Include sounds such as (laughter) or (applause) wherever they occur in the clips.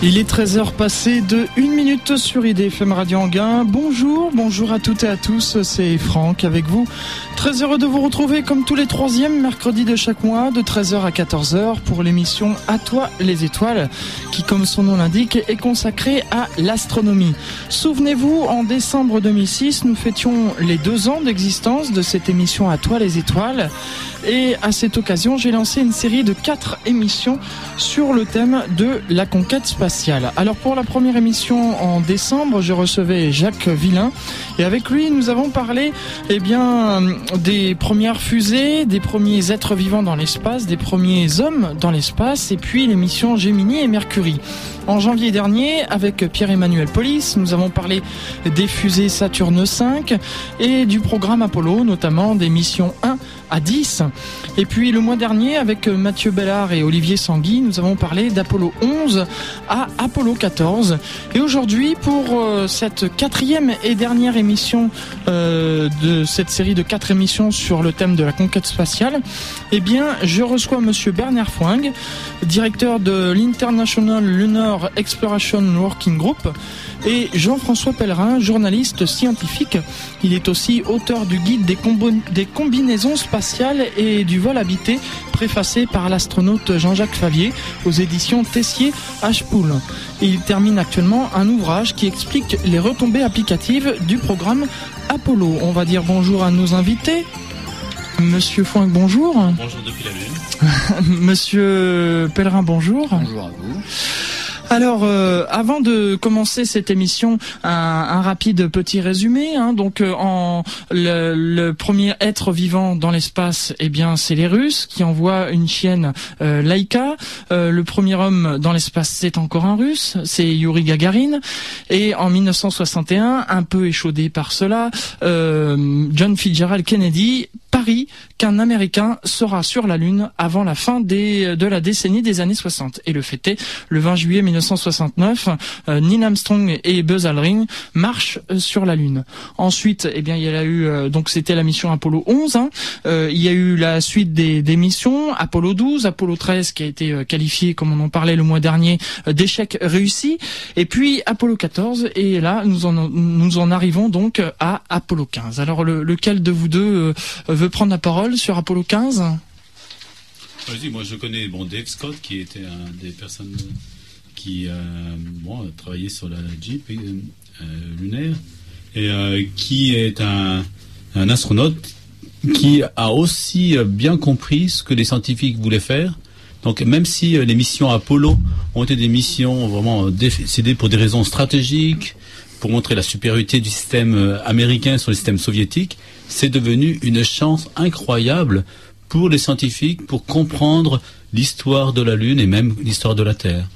Il est 13h passé de 1 minute sur IDFM Radio Anguin. Bonjour, bonjour à toutes et à tous, c'est Franck avec vous. Très heureux de vous retrouver comme tous les troisièmes mercredis de chaque mois de 13h à 14h pour l'émission À toi les étoiles qui comme son nom l'indique est consacrée à l'astronomie. Souvenez-vous, en décembre 2006, nous fêtions les deux ans d'existence de cette émission À toi les étoiles et à cette occasion, j'ai lancé une série de quatre émissions sur le thème de la conquête spatiale. Alors pour la première émission en décembre, je recevais Jacques Villain et avec lui, nous avons parlé eh bien des premières fusées, des premiers êtres vivants dans l'espace, des premiers hommes dans l'espace et puis les missions Gemini et Mercury. En janvier dernier, avec Pierre-Emmanuel Polis, nous avons parlé des fusées Saturne 5 et du programme Apollo, notamment des missions 1 à 10. Et puis le mois dernier, avec Mathieu Bellard et Olivier Sanguy, nous avons parlé d'Apollo 11 à Apollo 14. Et aujourd'hui, pour euh, cette quatrième et dernière émission euh, de cette série de quatre émissions sur le thème de la conquête spatiale, eh bien, je reçois Monsieur Bernard Fouing, directeur de l'International Lunar Exploration Working Group, et Jean-François Pellerin, journaliste scientifique. Il est aussi auteur du guide des, des combinaisons spatiales et du vol habité, préfacé par l'astronaute Jean-Jacques Favier aux éditions Tessier H-Pool. Et il termine actuellement un ouvrage qui explique les retombées applicatives du programme Apollo. On va dire bonjour à nos invités. Monsieur Foing, bonjour. Bonjour depuis la Lune. (laughs) Monsieur Pellerin, bonjour. Bonjour à vous. Alors, euh, avant de commencer cette émission, un, un rapide petit résumé. Hein. donc, euh, en le, premier être vivant dans l'espace, eh bien, c'est les Russes qui envoient une chienne euh, Laika. Euh, le premier homme dans l'espace, c'est encore un Russe, c'est Yuri Gagarin. Et en 1961, un peu échaudé par cela, John Fitzgerald Kennedy qu'un Américain sera sur la Lune avant la fin des, de la décennie des années 60. Et le fait est, le 20 juillet 1969, euh, Neil Armstrong et Buzz Aldrin marchent euh, sur la Lune. Ensuite, eh bien, il y a eu euh, donc c'était la mission Apollo 11. Hein. Il y a eu la suite des, des, missions Apollo 12, Apollo 13 qui a été qualifié, comme on en parlait le mois dernier, d'échec réussi. Et puis Apollo 14. Et là, nous en nous en arrivons donc à Apollo 15. Alors le, lequel de vous deux veut prendre la parole sur Apollo 15 Vas-y, moi je connais bon, Dave Scott qui était un des personnes qui euh, bon, a travaillé sur la Jeep euh, lunaire et euh, qui est un, un, astronaute qui a aussi bien compris ce que les scientifiques voulaient faire. Donc même si les missions Apollo ont été des missions vraiment décidées pour des raisons stratégiques, pour montrer la supériorité du système américain sur le système soviétique, c'est devenu une chance incroyable pour les scientifiques pour comprendre l'histoire de la Lune et même l'histoire de la Terre.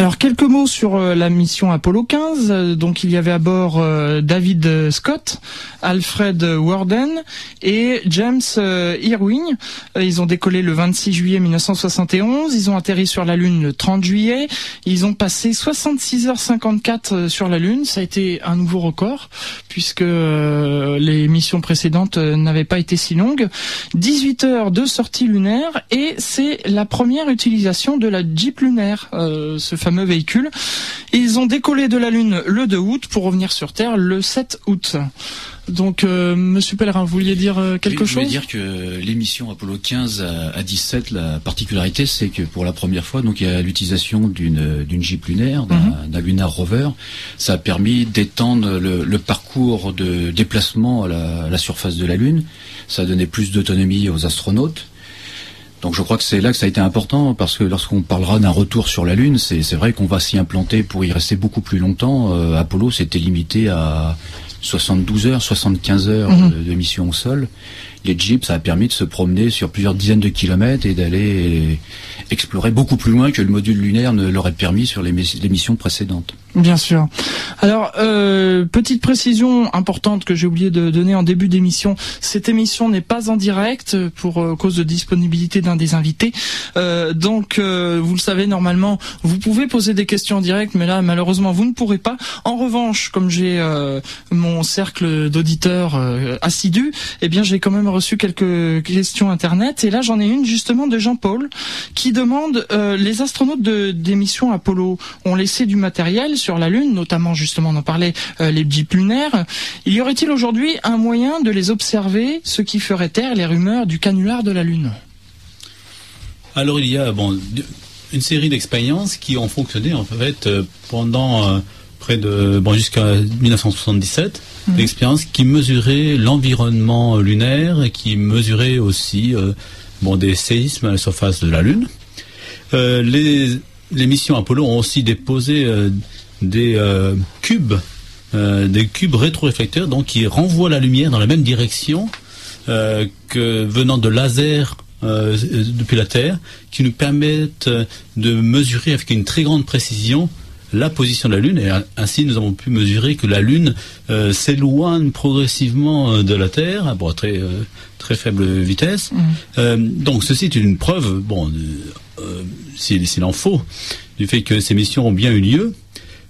Alors quelques mots sur euh, la mission Apollo 15. Euh, donc il y avait à bord euh, David Scott, Alfred Warden et James Irwin. Ils ont décollé le 26 juillet 1971. Ils ont atterri sur la Lune le 30 juillet. Ils ont passé 66h54 sur la Lune. Ça a été un nouveau record puisque les missions précédentes n'avaient pas été si longues. 18 heures de sortie lunaire et c'est la première utilisation de la Jeep lunaire, véhicule. ils ont décollé de la Lune le 2 août pour revenir sur Terre le 7 août. Donc, euh, Monsieur Pellerin, vous vouliez dire euh, quelque oui, chose Je voulais dire que l'émission Apollo 15 à, à, 17, la particularité, c'est que pour la première fois, donc il y a l'utilisation d'une d'une Jeep lunaire, d'un mm -hmm. Lunar Rover. Ça a permis d'étendre le, le, parcours de déplacement à la, à la surface de la Lune. Ça a donné plus d'autonomie aux astronautes. Donc je crois que c'est là que ça a été important parce que lorsqu'on parlera d'un retour sur la Lune, c'est vrai qu'on va s'y implanter pour y rester beaucoup plus longtemps. Euh, Apollo s'était limité à 72 heures, 75 heures mmh. de, de, mission au sol. Les jeeps, ça a permis de se promener sur plusieurs dizaines de kilomètres et d'aller explorer beaucoup plus loin que le module lunaire ne l'aurait permis sur les, les, missions précédentes. Bien sûr. Alors, euh, petite précision importante que j'ai oublié de donner en début d'émission. Cette émission n'est pas en direct pour euh, cause de disponibilité d'un des invités. Euh, donc, vous le savez, normalement, vous pouvez poser des questions en direct, mais là, malheureusement, vous ne pourrez pas. En revanche, comme j'ai mon cercle d'auditeurs assidus, eh bien, j'ai quand même reçu quelques questions internet et là j'en ai une justement de Jean-Paul qui demande euh, les astronautes de, des missions Apollo ont laissé du matériel sur la Lune, notamment justement on en parlait euh, les jeeps lunaires. Il y aurait-il aujourd'hui un moyen de les observer, ce qui ferait taire les rumeurs du canular de la Lune? Alors il y a bon une série d'expériences qui ont fonctionné en fait euh, pendant près de bon jusqu'à 1977 Mhm. l'expérience qui mesurait l'environnement lunaire et qui mesurait aussi euh, bon des séismes à la surface de la Lune. Euh, les, les missions Apollo ont aussi déposé euh, des cubes, des cubes rétroréflecteurs, donc qui renvoient la lumière dans la même direction que venant de lasers euh, depuis la Terre, qui nous permettent de mesurer avec une très grande précision la position de la Lune, et ainsi nous avons pu mesurer que la Lune euh, s'éloigne progressivement euh, de la Terre à bon, très, euh, très faible vitesse. Euh, donc ceci est une preuve, bon, s'il en faut, du fait que ces missions ont bien eu lieu.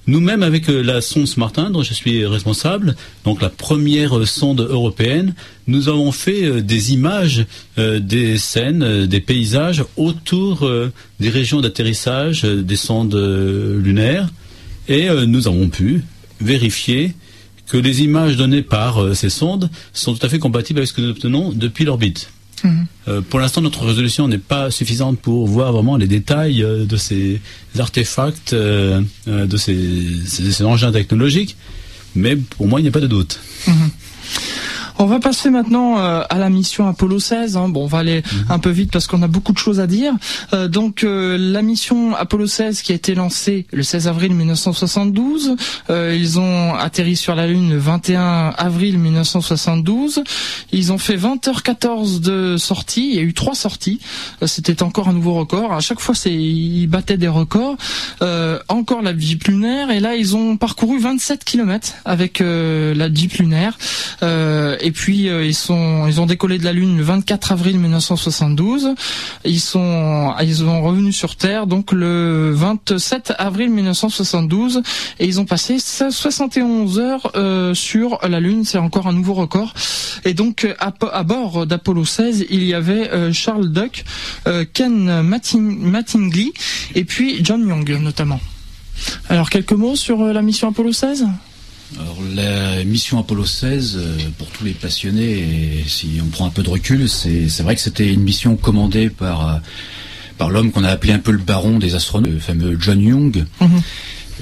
Nous-mêmes, avec euh, la sonde Smartin, dont je suis responsable, donc la première euh, sonde européenne, nous avons fait euh, des images des scènes, des paysages autour des régions d'atterrissage des sondes lunaires, et nous avons pu vérifier que les images données par ces sondes sont tout à fait compatibles avec ce que nous obtenons depuis l'orbite. Mhm. Euh, pour l'instant, notre résolution n'est pas suffisante pour voir vraiment les détails euh, de ces artefacts, euh, euh, de ces, ces- ces engins technologiques, mais pour moi, il n'y a pas de doute. On va passer maintenant euh, à la mission Apollo 16. hein. Bon, on va aller un peu vite parce qu'on a beaucoup de choses à dire. Euh, donc, euh, la mission Apollo 16 qui a été lancée le 16 avril 1972. Euh, ils ont atterri sur la Lune le 21 avril 1972. Ils ont fait 20h14 de sortie. Il y a eu trois sorties. C'était encore un nouveau record. À chaque fois, c'est ils battaient des records. Encore la Jeep lunaire. Et là, ils ont parcouru 27 km avec la Jeep lunaire. Et puis euh, ils sont, ils ont décollé de la Lune le 24 avril 1972. Ils sont, ils revenus sur Terre donc le 27 avril 1972 et ils ont passé 71 heures euh, sur la Lune. C'est encore un nouveau record. Et donc à, bord d'Apollo 16, il y avait euh, Charles Duck, Ken Matting- Mattingly et puis John Young notamment. Alors quelques mots sur la mission Apollo 16 Alors la mission Apollo 16, euh, pour tous les passionnés, et si on prend un peu de recul, c'est c'est vrai que c'était une mission commandée par euh, par l'homme qu'on a appelé un peu le baron des astronautes, le fameux John Young. Mhm.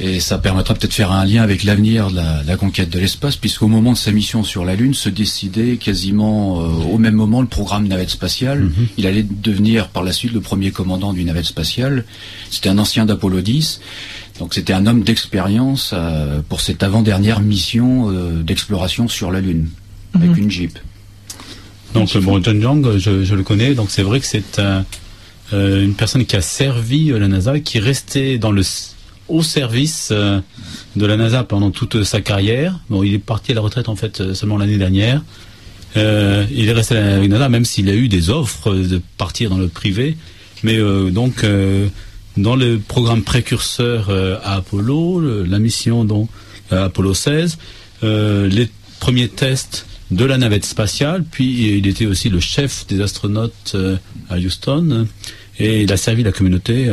Et ça permettra peut-être de faire un lien avec l'avenir de la, la conquête de l'espace, puisqu'au moment de sa mission sur la Lune, se décidait quasiment euh, au même moment le programme navette spatiale. Il allait devenir par la suite le premier commandant d'une navette spatiale. C'était un ancien d'Apollo 10. Donc c'était un homme d'expérience euh, pour cette avant-dernière mission euh, d'exploration sur la Lune, avec une Jeep. Donc bon, John Young, je, je le connais, donc c'est vrai que c'est un, euh, une personne qui a servi la NASA, qui est resté dans le au service euh, de la NASA pendant toute sa carrière. Bon, il est parti à la retraite en fait seulement l'année dernière. Euh, il est resté avec la NASA, même s'il a eu des offres de partir dans le privé. Mais euh, donc euh, dans le programme précurseur euh, à Apollo, le- la mission donc euh, Apollo 16, euh, les premiers tests de la navette spatiale, puis il était aussi le chef des astronautes à Houston, et il a servi la communauté.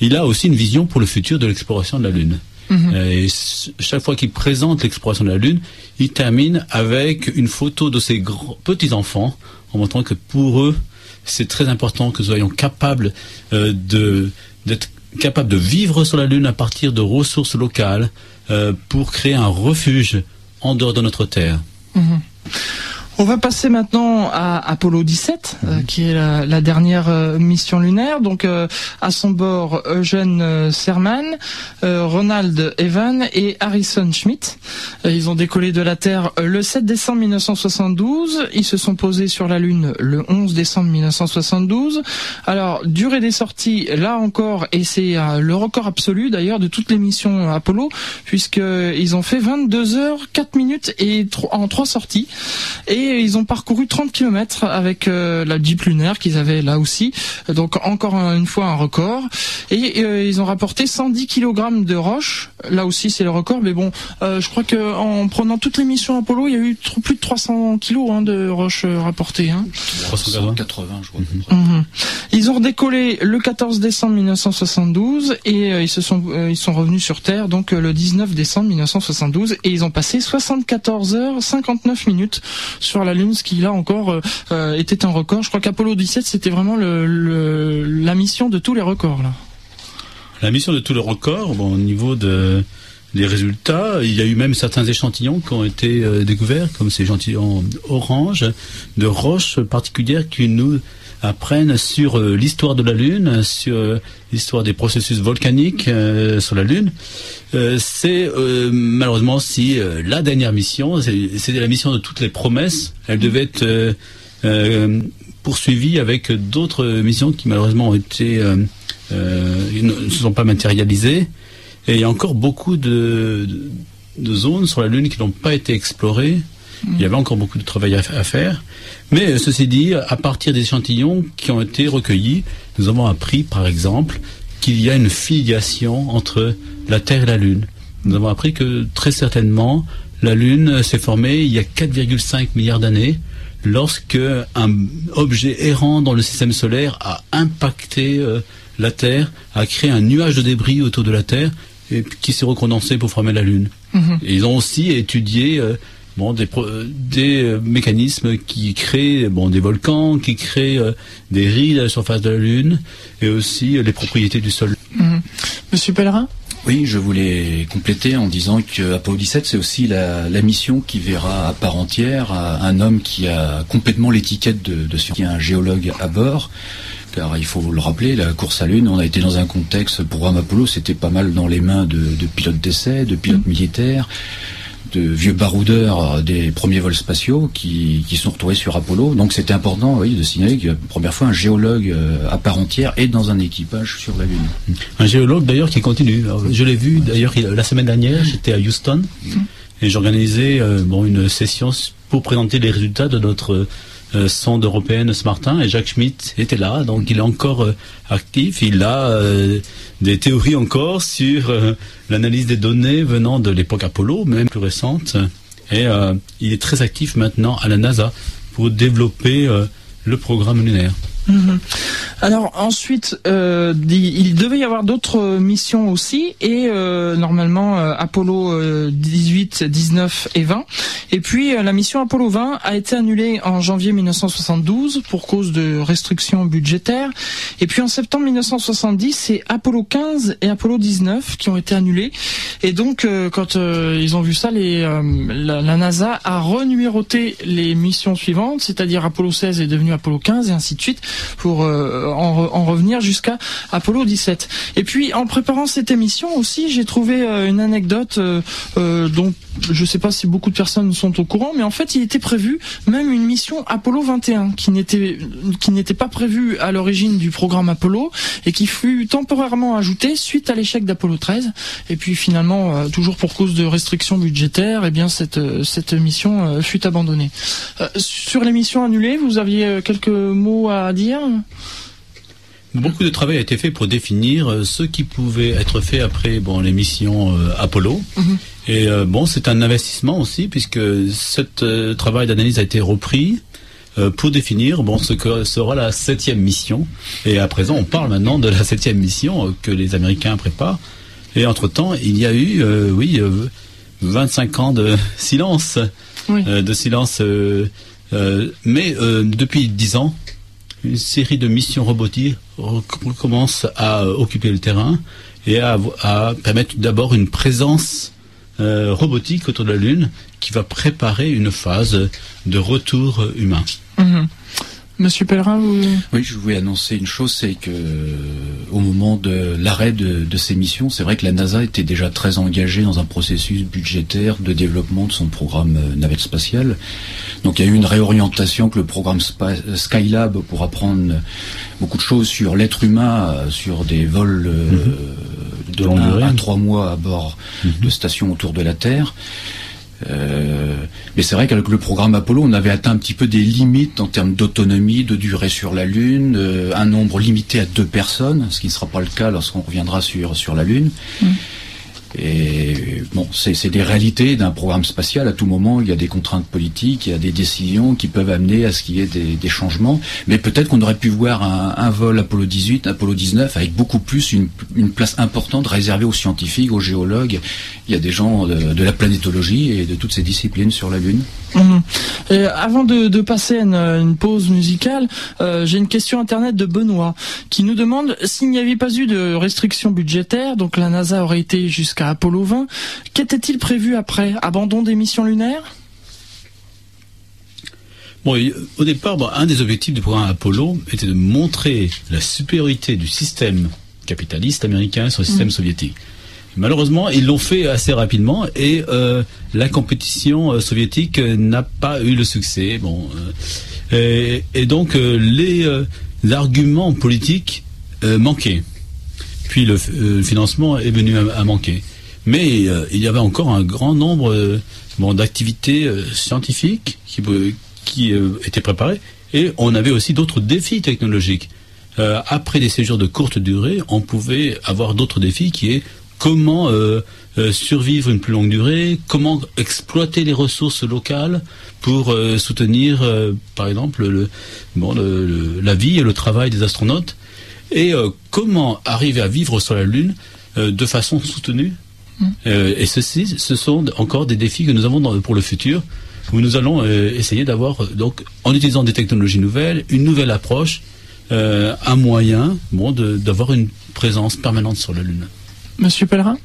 il a aussi une vision pour le futur de l'exploration de la Lune. Et s- chaque fois qu'il présente l'exploration de la Lune, il termine avec une photo de ses petits-enfants, en montrant que pour eux, c'est très important que nous soyons capables euh, de d'être capables de vivre sur la Lune à partir de ressources locales euh, pour créer un refuge en dehors de notre Terre. On va passer maintenant à Apollo 17, euh, qui est la, la dernière euh, mission lunaire. Donc à son bord, Eugène euh, Cerman, euh, Ronald Evan et Harrison Schmitt. Euh, ils ont décollé de la Terre euh, le 7 décembre 1972. Ils se sont posés sur la Lune le 11 décembre 1972. Alors durée des sorties, là encore, et c'est euh, le record absolu d'ailleurs de toutes les missions Apollo, puisque ils ont fait 22 heures 4 minutes et tro- en trois sorties. Et et ils ont parcouru 30 km avec la Jeep lunaire qu'ils avaient là aussi. Donc encore une fois un record. Et ils ont rapporté 110 kg de roches. Là aussi c'est le record, mais bon, je crois que en prenant toutes les missions Apollo, il y a eu plus de 300 kg hein, de roches rapportées. Hein. 380, je crois. Mhm. Ils ont décollé le 14 décembre 1972 et ils se sont ils sont revenus sur Terre donc le 19 décembre 1972 et ils ont passé 74 heures 59 minutes sur la Lune, ce qui là encore euh, euh, était un record. Je crois qu'Apollo 17 c'était vraiment la mission de tous les records. La mission de tous les records, bon, au niveau de des résultats, il y a eu même certains échantillons qui ont été euh, découverts, comme ces échantillons orange, de roches particulières qui nous apprennent sur l'histoire de la Lune, sur l'histoire des processus volcaniques sur la Lune. Euh, c'est euh, malheureusement si euh, la dernière mission, c'était la mission de toutes les promesses. Elle devait être poursuivie avec d'autres missions qui malheureusement ont ne se sont pas matérialisées. Et il y a encore beaucoup de, zones sur la Lune qui n'ont pas été explorées. Il y avait encore beaucoup de travail à, à faire. Mais ceci dit, à partir des échantillons qui ont été recueillis, nous avons appris, par exemple, qu'il y a une filiation entre la Terre et la Lune. Nous avons appris que très certainement la Lune s'est formée il y a 4,5 milliards d'années lorsque un objet errant dans le système solaire a impacté euh, la Terre, a créé un nuage de débris autour de la Terre et qui s'est recondensé pour former la Lune. Mhm. ils ont aussi étudié euh, bon, des, des euh, mécanismes qui créent bon, des volcans, qui créent des rides à la surface de la Lune et aussi les propriétés du sol. Mhm. Monsieur Pellerin oui, je voulais compléter en disant que Apollo 17, c'est aussi la, mission qui verra à part entière un homme qui a complètement l'étiquette de, de scientifique, un géologue à bord. Car il faut le rappeler, la course à Lune, on a été dans un contexte, le programme Apollo, c'était pas mal dans les mains de, de pilotes d'essai, de pilotes mmh. militaires, de vieux baroudeurs des premiers vols spatiaux qui, qui sont retrouvés sur Apollo. Donc c'était important oui, de signaler que la première fois un géologue euh, à part entière est dans un équipage sur la Lune. Un géologue d'ailleurs qui continue. je l'ai vu d'ailleurs la semaine dernière, j'étais à Houston et j'organisais euh, bon, une session pour présenter les résultats de notre euh, sonde européenne ce matin et Jacques Schmitt était là, donc il est encore euh, actif. Il a euh, des théories encore sur l'analyse des données venant de l'époque Apollo, même plus récente. Et il est très actif maintenant à la NASA pour développer le programme lunaire. Mhm. Alors ensuite, euh, il devait y avoir d'autres missions aussi, et euh, normalement euh, Apollo 18, 19 et 20. Et puis la mission Apollo 20 a été annulée en janvier 1972 pour cause de restrictions budgétaires. Et puis en septembre 1970, c'est Apollo 15 et Apollo 19 qui ont été annulés. Et donc quand ils ont vu ça, la, la, NASA a renuméroté les missions suivantes, c'est-à-dire Apollo 16 est devenu Apollo 15 et ainsi de suite pour euh, en, revenir jusqu'à Apollo 17. Et puis en préparant cette émission aussi, j'ai trouvé euh, une anecdote euh, dont je ne sais pas si beaucoup de personnes sont au courant, mais en fait, il était prévu même une mission Apollo 21 qui n'était qui n'était pas prévue à l'origine du programme Apollo et qui fut temporairement ajoutée suite à l'échec d'Apollo 13. Et puis finalement, toujours pour cause de restrictions budgétaires, et eh bien cette cette mission fut abandonnée. sur les missions annulées, vous aviez quelques mots à dire Beaucoup de travail a été fait pour définir euh, ce qui pouvait être fait après bon, les missions euh, Apollo. Mhm. Et euh, bon, c'est un investissement aussi, puisque ce travail d'analyse a été repris pour définir bon, ce que sera la septième mission. Et à présent, on parle maintenant de la septième mission que les Américains préparent. Et entre-temps, il y a eu, oui, 25 ans de (laughs) silence. de silence. mais depuis 10 ans, une série de missions robotiques commence à occuper le terrain et à, permettre d'abord une présence euh, robotique autour de la Lune qui va préparer une phase de retour humain. Mhm. Monsieur Pellerin, vous... Oui, je voulais annoncer une chose, c'est que au moment de l'arrêt de, ces missions, c'est vrai que la NASA était déjà très engagée dans un processus budgétaire de développement de son programme euh, navette spatiale. Donc il y a eu une réorientation que le programme Skylab pour apprendre beaucoup de choses sur l'être humain, euh, sur des vols euh, mhm. de 1 à 3 mois à bord mhm. de stations autour de la Terre. Euh, mais c'est vrai qu'avec le programme Apollo, on avait atteint un petit peu des limites en termes d'autonomie, de durée sur la Lune, euh, un nombre limité à deux personnes, ce qui ne sera pas le cas lorsqu'on reviendra sur, sur la Lune. Mm. Et bon, c'est des réalités d'un programme spatial. À tout moment, il y a des contraintes politiques, il y a des décisions qui peuvent amener à ce qu'il y ait des, changements. Mais peut-être qu'on aurait pu voir un, vol Apollo 18, Apollo 19, avec beaucoup plus une, place importante réservée aux scientifiques, aux géologues. Il y a des gens de, la planétologie et de toutes ces disciplines sur la Lune. Mmh. avant de, passer à une, pause musicale, euh, j'ai une question internet de Benoît qui nous demande s'il n'y avait pas eu de restrictions budgétaires, donc la NASA aurait été jusqu'à Apollo 20. Qu'était-il prévu après? Abandon des missions lunaires? Bon, au départ, un des objectifs du programme Apollo était de montrer la supériorité du système capitaliste américain sur le système mm. soviétique. Malheureusement, ils l'ont fait assez rapidement et euh, la compétition euh, soviétique n'a pas eu le succès. Bon, euh, et, donc les arguments politiques manquaient. Puis le, financement est venu à manquer. Mais euh, il y avait encore un grand nombre euh, d'activités euh, scientifiques qui, qui étaient préparées et on avait aussi d'autres défis technologiques. après des séjours de courte durée, on pouvait avoir d'autres défis qui est comment survivre une plus longue durée, comment exploiter les ressources locales pour soutenir, par exemple, le, bon, la vie et le travail des astronautes, et comment arriver à vivre sur la Lune de façon soutenue euh, et ceci, ce sont encore des défis que nous avons pour le futur, où nous allons euh, essayer d'avoir, euh, donc, en utilisant des technologies nouvelles, une nouvelle approche, un moyen, bon, d'avoir une présence permanente sur la Lune. Monsieur Pellerin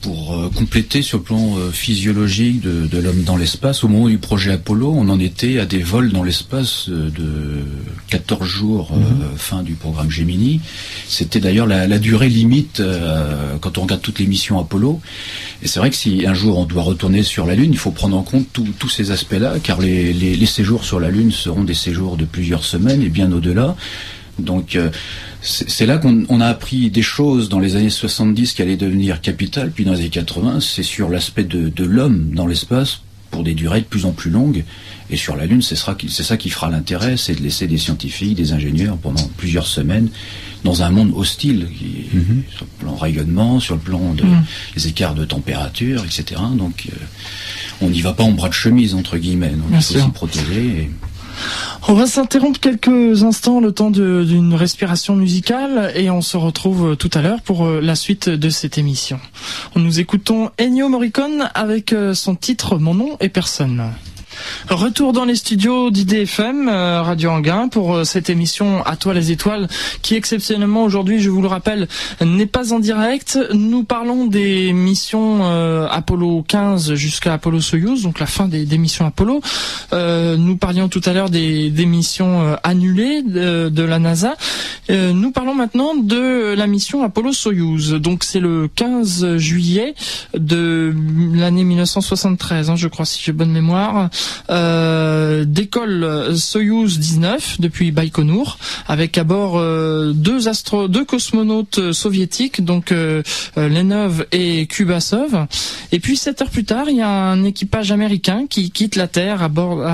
pour euh, compléter sur le plan euh, physiologique de, l'homme dans l'espace, au moment du projet Apollo, on en était à des vols dans l'espace euh, de 14 jours, mhm. fin du programme Gemini. C'était d'ailleurs la, durée limite quand on regarde toutes les missions Apollo. Et c'est vrai que si un jour on doit retourner sur la Lune, il faut prendre en compte tous ces aspects-là, car les, les séjours sur la Lune seront des séjours de plusieurs semaines et bien au-delà. Donc euh, c'est là qu'on a appris des choses dans les années 70 qui allaient devenir capitales, puis dans les années 80, c'est sur l'aspect de, l'homme dans l'espace pour des durées de plus en plus longues. Et sur la Lune, c'est ça qui fera l'intérêt, c'est de laisser des scientifiques, des ingénieurs pendant plusieurs semaines dans un monde hostile, mhm. sur le plan rayonnement, sur le plan des mhm. écarts de température, etc. Donc euh, on n'y va pas en bras de chemise, entre guillemets. Donc il faut s'y protéger. On va s'interrompre quelques instants le temps d'une respiration musicale et on se retrouve tout à l'heure pour euh, la suite de cette émission. Nous écoutons Ennio Morricone avec euh, son titre Mon nom est personne. Retour dans les studios d'IDFM, euh, Radio Anguin, pour euh, cette émission À toi les étoiles, qui exceptionnellement aujourd'hui, je vous le rappelle, n'est pas en direct. Nous parlons des missions euh, Apollo 15 jusqu'à Apollo Soyuz, donc la fin des, missions Apollo. nous parlions tout à l'heure des, missions annulées de, la NASA. nous parlons maintenant de la mission Apollo Soyuz. Donc c'est le 15 juillet de l'année 1973, hein, je crois si j'ai bonne mémoire euh, d'école Soyuz 19 depuis Baïkonour, avec à bord euh, deux astro, deux cosmonautes soviétiques, donc euh, euh, Lenov et Kubasov. Et puis sept heures plus tard, il y a un équipage américain qui quitte la Terre à bord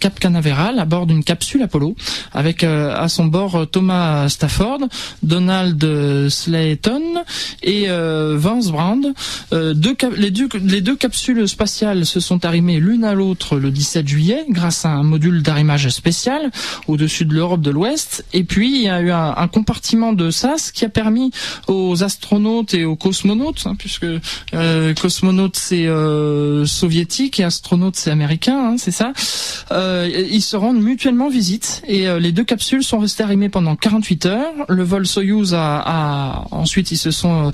Cap Canaveral, à bord d'une capsule Apollo, avec à son bord Thomas Stafford, Donald Slayton et Vance Brand. Deux, les, deux, les deux capsules spatiales se sont arrimées l'une à l'autre le 17 juillet grâce à un module d'arrimage spécial au-dessus de l'Europe de l'Ouest. Et puis il y a eu un, compartiment de SAS qui a permis aux astronautes et aux cosmonautes, hein, puisque euh, cosmonaute c'est euh, soviétique et astronaute c'est américain, hein, c'est ça. Euh, ils se rendent mutuellement visite et euh, les deux capsules sont restées arrimées pendant 48 heures. Le vol Soyuz a, ensuite ils se sont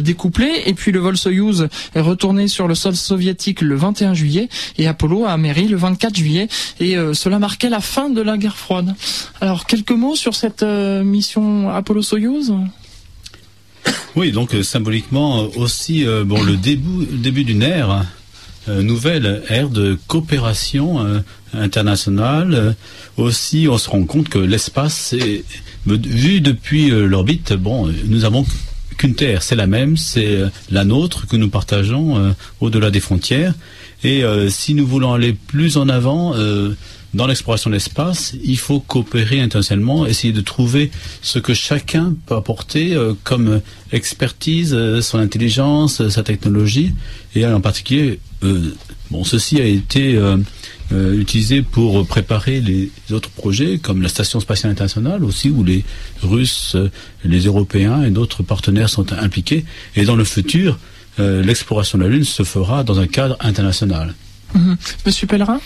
découplés et puis le vol Soyuz est retourné sur le sol soviétique le 21 juillet et Apollo a le 24 juillet et euh, cela marquait la fin de la guerre froide. Alors quelques mots sur cette euh, mission Apollo-Soyuz Oui, donc euh, symboliquement aussi bon le début début d'une ère nouvelle ère de coopération internationale. aussi, on se rend compte que l'espace, vu depuis l'orbite, bon, nous avons qu'une terre, c'est la même, c'est la nôtre que nous partageons au-delà des frontières. Et si nous voulons aller plus en avant dans l'exploration de l'espace, il faut coopérer intentionnellement, essayer de trouver ce que chacun peut apporter comme expertise, son intelligence, sa technologie, et en particulier, bon, ceci a été euh, utilisé pour préparer les autres projets, comme la Station spatiale internationale aussi, où les Russes, euh, les Européens et d'autres partenaires sont impliqués. Et dans le futur, euh, l'exploration de la Lune se fera dans un cadre international. Mhm. Monsieur Pellerin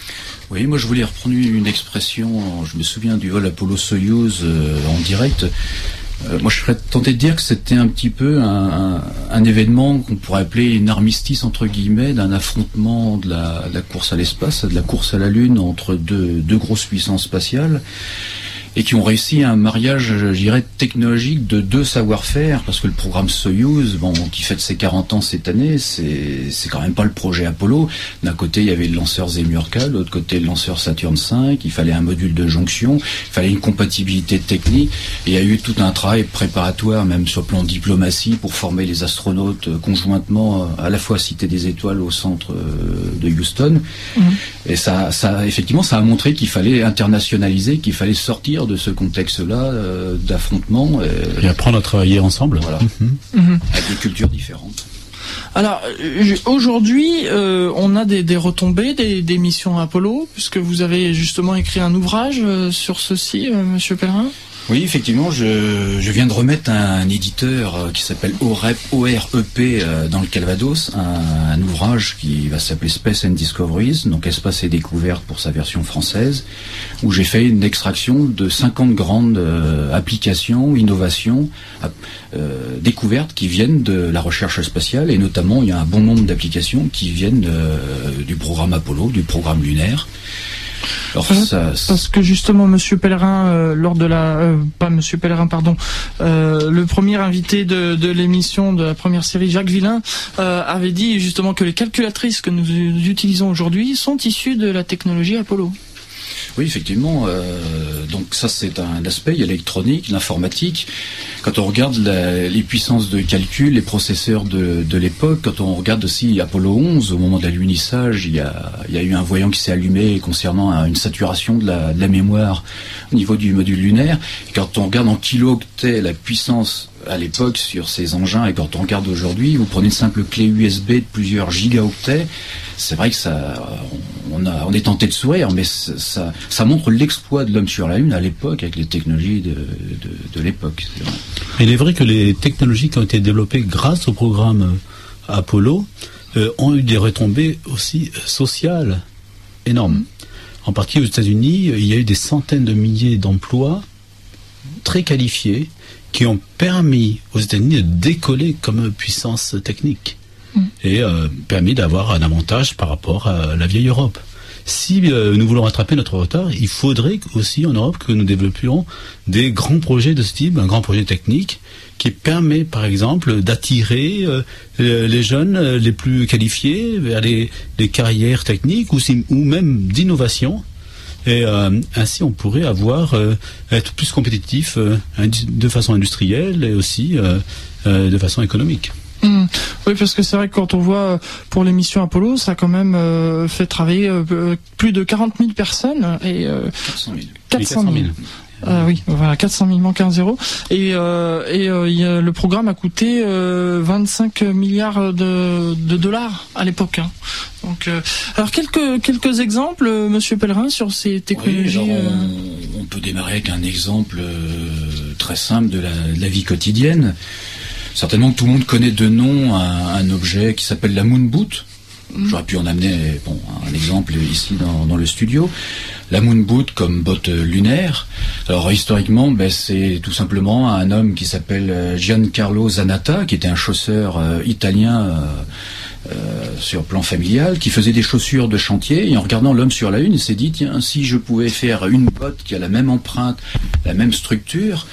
Oui, moi je voulais reprendre une expression, je me souviens du vol Apollo Soyuz en direct. Euh, moi, je serais tenté de dire que c'était un petit peu un, événement qu'on pourrait appeler une armistice entre guillemets d'un affrontement de la, course à l'espace, de la course à la Lune entre deux grosses puissances spatiales et qui ont réussi un mariage, je dirais, technologique de deux savoir-faire, parce que le programme Soyuz, bon, qui fête ses 40 ans cette année, c'est, c'est quand même pas le projet Apollo. D'un côté, il y avait le lanceur Zemurka, de l'autre côté, le lanceur Saturn V, il fallait un module de jonction, il fallait une compatibilité technique, et il y a eu tout un travail préparatoire, même sur le plan diplomatie, pour former les astronautes conjointement, à la fois Cité des Étoiles au centre euh, de Houston. Mmh. Et ça, ça, effectivement, ça a montré qu'il fallait internationaliser, qu'il fallait sortir de ce contexte-là euh, d'affrontement. Euh, et apprendre à travailler ensemble. Voilà. Mhm. Mhm. Avec des cultures différentes. Alors euh, aujourd'hui, on a des, retombées des, missions Apollo, puisque vous avez justement écrit un ouvrage sur ceci, Monsieur Perrin. Oui, effectivement, je, viens de remettre un, éditeur euh, qui s'appelle OREP, OREP euh, dans le Calvados, un, ouvrage qui va s'appeler Space and Discoveries, donc Espace et découverte pour sa version française, où j'ai fait une extraction de 50 grandes euh, applications, innovations, découvertes qui viennent de la recherche spatiale, et notamment il y a un bon nombre d'applications qui viennent du programme Apollo, du programme lunaire. Parce que justement, Monsieur Pellerin, euh, lors de la, euh, pas Monsieur Pellerin, pardon, euh, le premier invité de, de l'émission de la première série, Jacques Villain, avait dit justement que les calculatrices que nous utilisons aujourd'hui sont issues de la technologie Apollo. Oui, effectivement. Euh, donc ça, c'est un aspect. électronique, l'informatique. Quand on regarde les puissances de calcul, les processeurs de, l'époque, quand on regarde aussi Apollo 11, au moment de l'alunissage, il y a, il y a eu un voyant qui s'est allumé concernant une saturation de la, la mémoire au niveau du module lunaire. Quand on regarde en kilooctets la puissance à l'époque sur ces engins et quand on regarde aujourd'hui, vous prenez une simple clé USB de plusieurs gigaoctets, c'est vrai que ça, on, a, on est tenté de sourire, mais ça, ça montre l'exploit de l'homme sur la Lune à l'époque avec les technologies de, de, l'époque. Il est vrai que les technologies qui ont été développées grâce au programme Apollo euh, ont eu des retombées aussi sociales énormes. Mm. En particulier aux États-Unis, il y a eu des centaines de milliers d'emplois très qualifiés qui ont permis aux États-Unis de décoller comme puissance technique mm. et euh, permis d'avoir un avantage par rapport à la vieille Europe. Si euh, nous voulons rattraper notre retard, il faudrait aussi en Europe que nous développions des grands projets de ce type, un grand projet technique qui permet par exemple d'attirer euh, les jeunes les plus qualifiés vers les, carrières techniques ou, ou même d'innovation et euh, ainsi, on pourrait avoir euh, être plus compétitif euh, de façon industrielle et aussi de façon économique. Mmh. Oui, parce que c'est vrai que quand on voit pour l'émission Apollo, ça a quand même fait travailler plus de 40 000 personnes et 400 000. 400 000. Euh, oui, voilà, 400 000 manque 1 zéro. Et, euh, et euh, le programme a coûté 25 milliards de, dollars à l'époque. Hein. Donc, alors quelques quelques exemples, Monsieur Pellerin, sur ces technologies. on, peut démarrer avec un exemple très simple de la, vie quotidienne. Certainement que tout le monde connaît de nom un, objet qui s'appelle la Moon Boot. J'aurais pu en amener bon, un exemple ici dans, le studio la Moon Boot comme botte lunaire. Alors historiquement, ben, c'est tout simplement un homme qui s'appelle euh, Giancarlo Zanata, qui était un chausseur euh, italien euh, sur le plan familial, qui faisait des chaussures de chantier, et en regardant l'homme sur la lune, il s'est dit, tiens, si je pouvais faire une botte qui a la même empreinte, la même structure,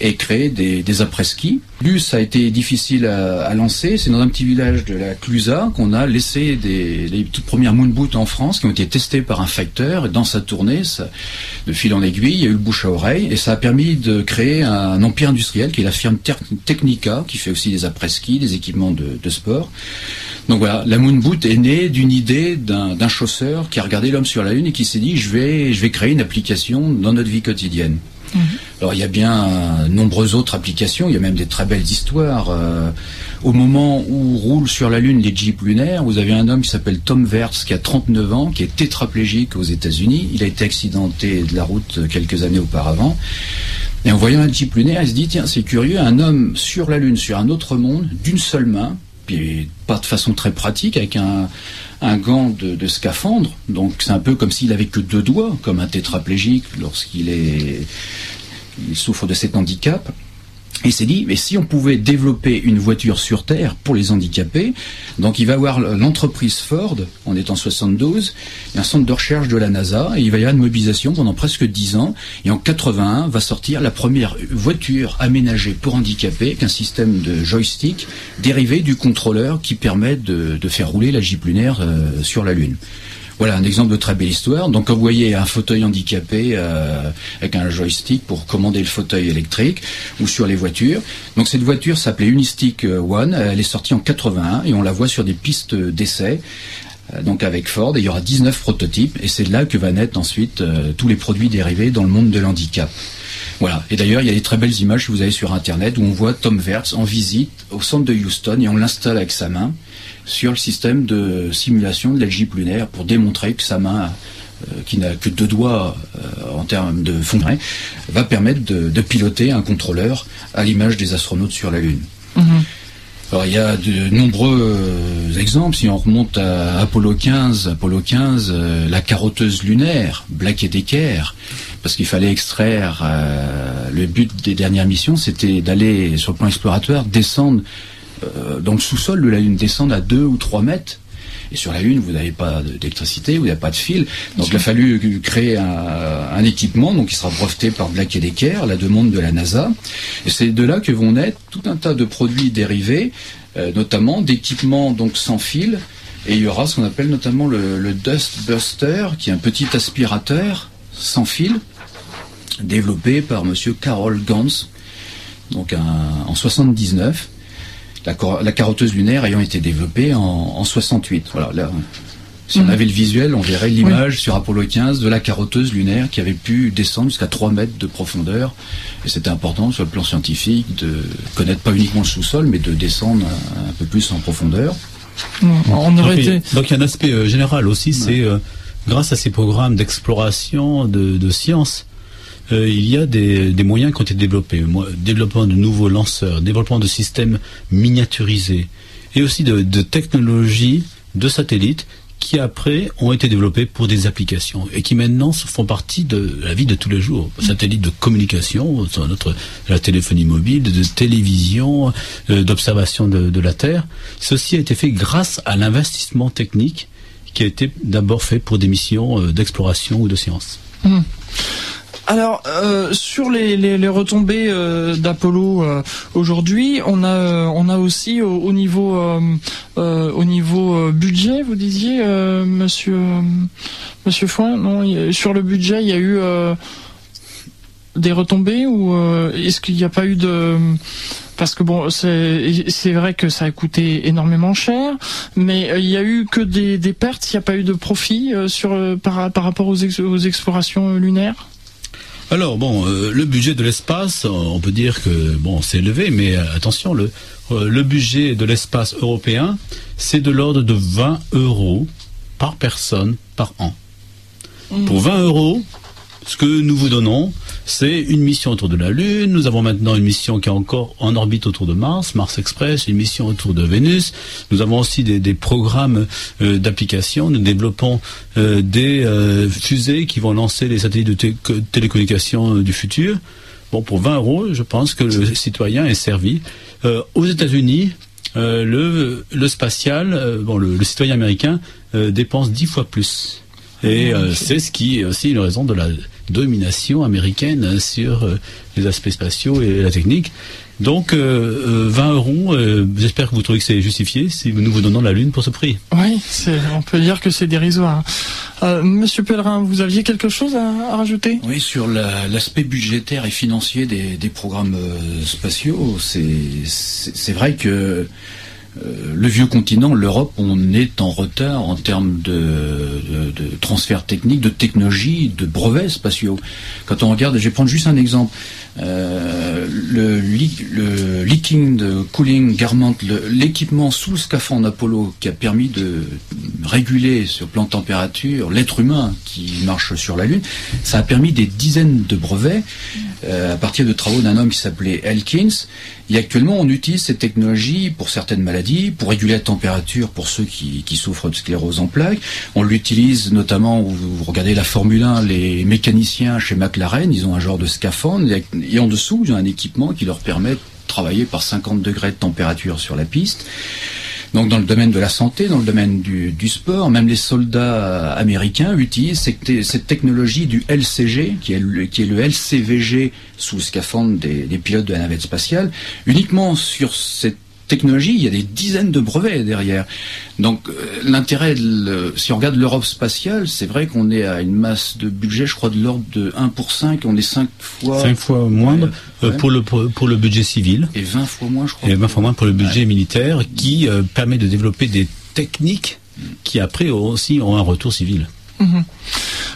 et créer des, des après-ski. Ça a été difficile à, lancer. C'est dans un petit village de la Clusa qu'on a laissé des, les toutes premières moon boots en France, qui ont été testées par un facteur, et dans sa tournée, ça, de fil en aiguille, il y a eu le bouche à oreille, et ça a permis de créer un empire industriel qui est la firme Technica, qui fait aussi des après-ski, des équipements de, de sport. Donc voilà, la Moon Boot est née d'une idée d'un chausseur qui a regardé l'homme sur la Lune et qui s'est dit je vais, je vais créer une application dans notre vie quotidienne. Mhm. Alors il y a bien euh, nombreuses autres applications, il y a même des très belles histoires. Euh, au moment où roulent sur la Lune les jeeps lunaires, vous avez un homme qui s'appelle Tom Wertz qui a 39 ans, qui est tétraplégique aux États-Unis. Il a été accidenté de la route quelques années auparavant. Et en voyant un jeep lunaire, il se dit tiens c'est curieux, un homme sur la Lune, sur un autre monde, d'une seule main, puis pas de façon très pratique, avec un, gant de, scaphandre. Donc c'est un peu comme s'il avait que deux doigts, comme un tétraplégique lorsqu'il est, il souffre de cet handicap. Et s'est dit, mais si on pouvait développer une voiture sur Terre pour les handicapés, donc il va avoir l'entreprise Ford, on est en 72, un centre de recherche de la NASA, et il va y avoir une mobilisation pendant presque 10 ans, et en 81 va sortir la première voiture aménagée pour handicapés, avec un système de joystick dérivé du contrôleur qui permet de, faire rouler la Jeep lunaire euh, sur la Lune. Voilà un exemple de très belle histoire. Donc quand vous voyez un fauteuil handicapé euh, avec un joystick pour commander le fauteuil électrique ou sur les voitures. Donc cette voiture s'appelait Unistick euh, One. Elle est sortie en 81 et on la voit sur des pistes d'essai euh, donc avec Ford, il y aura 19 prototypes, et c'est là que va naître ensuite tous les produits dérivés dans le monde de l'handicap. Voilà. Et d'ailleurs, il y a des très belles images que vous avez sur Internet où on voit Tom Wertz en visite au centre de Houston et on l'installe avec sa main sur le système de simulation de la Jeep lunaire pour démontrer que sa main euh, qui n'a que deux doigts euh, en termes de fond va permettre de, piloter un contrôleur à l'image des astronautes sur la Lune. Mhm. Alors il y a de nombreux euh, exemples. Si on remonte à Apollo 15, Apollo 15, la carotteuse lunaire, Black et Decker, parce qu'il fallait extraire. le but des dernières missions, c'était d'aller sur le plan exploratoire, descendre euh, dans le sous-sol de la Lune, descendre à 2 ou 3 mètres. Et sur la Lune, vous n'avez pas d'électricité, vous n'avez pas de fil. Donc il a fallu créer un, équipement donc qui sera breveté par Black Decker, la demande de la NASA. Et c'est de là que vont naître tout un tas de produits dérivés, euh, notamment d'équipements sans fil. Et il y aura ce qu'on appelle notamment le, Dust Buster, qui est un petit aspirateur sans fil, développé par Monsieur Carol Gans, donc en 79 la, carotteuse lunaire ayant été développée en, 68. Voilà, là, si on mhm. avait le visuel, on verrait l'image sur Apollo 15 de la carotteuse lunaire qui avait pu descendre jusqu'à 3 mètres de profondeur. Et c'était important sur le plan scientifique de connaître pas uniquement le sous-sol, mais de descendre un, peu plus en profondeur. On aurait donc, donc, il y a un aspect euh, général aussi, c'est euh, grâce à ces programmes d'exploration de, de sciences euh, il y a des, moyens qui ont été développés. Développement de nouveaux lanceurs, développement de systèmes miniaturisés et aussi de, technologies de satellites qui après ont été développés pour des applications et qui maintenant font partie de la vie de tous les jours. Satellites de communication, notre, la téléphonie mobile, de télévision, euh, d'observation de, la Terre. Ceci a été fait grâce à l'investissement technique qui a été d'abord fait pour des missions euh, d'exploration ou de science. Mmh. Alors euh, sur les, retombées euh, d'Apollo euh, aujourd'hui, on a aussi au, niveau au niveau budget, vous disiez, Monsieur Monsieur Foin, non Sur le budget, il y a eu des retombées ou est-ce qu'il n'y a pas eu de parce que bon, c'est vrai que ça a coûté énormément cher, mais il y a eu que des, pertes, il n'y a pas eu de profit sur par, rapport aux explorations lunaires? Alors bon, euh, le budget de l'espace, on peut dire que bon, c'est élevé, mais euh, attention, le, euh, le budget de l'espace européen, c'est de l'ordre de 20 euros par personne par an. Mmh. Pour 20 euros, ce que nous vous donnons, c'est une mission autour de la Lune. Nous avons maintenant une mission qui est encore en orbite autour de Mars, Mars Express, une mission autour de Vénus. Nous avons aussi des, programmes euh, d'application. Nous développons euh, des euh, fusées qui vont lancer les satellites de télécommunications du futur. Bon, pour 20 euros, je pense que le citoyen est servi. aux États-Unis, le, le spatial, bon, le, le, citoyen américain dépense dix fois plus. Et ah, c'est ce qui est aussi une raison de la domination américaine sur les aspects spatiaux et la technique. Donc, 20 euh, euh, euros, euh, j'espère que vous trouvez que c'est justifié si nous vous donnons la Lune pour ce prix. Oui, on peut dire que c'est dérisoire. Monsieur Pellerin, vous aviez quelque chose à, rajouter? Oui, sur l'aspect budgétaire et financier des, des programmes spatiaux, c'est vrai que euh, le vieux continent, l'Europe, on est en retard en termes de, de, de, transfert technique, de technologie, de brevets spatiaux. Quand on regarde, je vais prendre juste un exemple, euh, le, le, leaking de cooling garment, l'équipement sous le scaphandre Apollo qui a permis de réguler sur plan température l'être humain qui marche sur la Lune, ça a permis des dizaines de brevets euh, à partir de travaux d'un homme qui s'appelait Elkins. Et actuellement, on utilise cette technologie pour certaines maladies, pour réguler la température pour ceux qui, souffrent de sclérose en plaques. On l'utilise notamment, vous regardez la Formule 1, les mécaniciens chez McLaren, ils ont un genre de scaphandre, et en dessous, ils ont un équipement qui leur permet de travailler par 50 degrés de température sur la piste. Donc dans le domaine de la santé, dans le domaine du, sport, même les soldats américains utilisent cette, technologie du LCG, qui est, le, qui est le LCVG sous le scaphandre des, des pilotes de la navette spatiale, uniquement sur cette technologie, il y a des dizaines de brevets derrière. Donc euh, l'intérêt, si on regarde l'Europe spatiale, c'est vrai qu'on est à une masse de budget, je crois, de l'ordre de 1 pour 5, on est 5 fois... 5 fois moindre euh, pour, le, pour le budget civil. Et 20 fois moins, je crois. Et 20 fois moins pour le budget militaire, qui euh, permet de développer des techniques qui après aussi ont un retour civil. Mhm.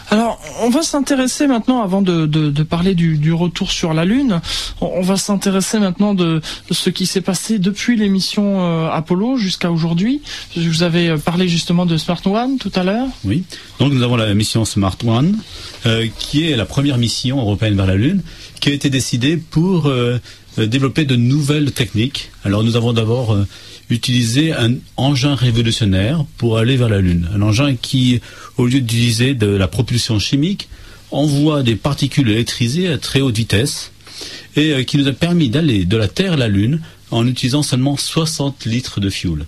Alors, on va s'intéresser maintenant, avant de, parler du, retour sur la Lune, on, va s'intéresser maintenant de, ce qui s'est passé depuis l'émission euh, Apollo jusqu'à aujourd'hui. Vous avais parlé justement de Smart One tout à l'heure. Oui, donc nous avons la mission Smart One, euh, qui est la première mission européenne vers la Lune, qui a été décidée pour euh, développer de nouvelles techniques. Alors nous avons d'abord utiliser un engin révolutionnaire pour aller vers la Lune. Un engin qui, au lieu d'utiliser de la propulsion chimique, envoie des particules électrisées à très haute vitesse et euh, qui nous a permis d'aller de la Terre à la Lune en utilisant seulement 60 litres de fuel.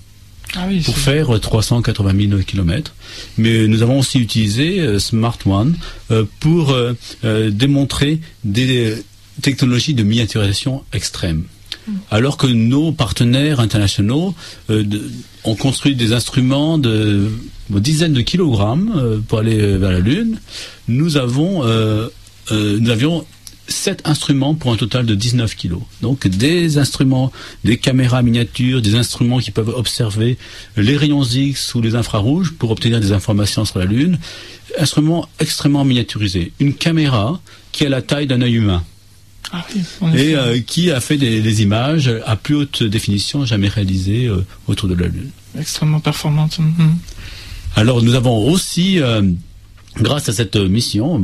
Ah pour faire 380 000 km. Mais nous avons aussi utilisé euh, Smart One euh, pour démontrer des technologies de miniaturisation extrême alors que nos partenaires internationaux euh, ont construit des instruments de, dizaines de kilogrammes euh, pour aller euh, vers la Lune. Nous nous avions sept instruments pour un total de 19 kilos. Donc des instruments, des caméras miniatures, des instruments qui peuvent observer les rayons X ou les infrarouges pour obtenir des informations sur la Lune. Instruments extrêmement miniaturisés. Une caméra qui a la taille d'un œil humain. Ah et euh, qui a fait des, images à plus haute définition jamais réalisées euh, autour de la Lune. Extrêmement performante. Mhm. Alors nous avons aussi, euh, grâce à cette mission,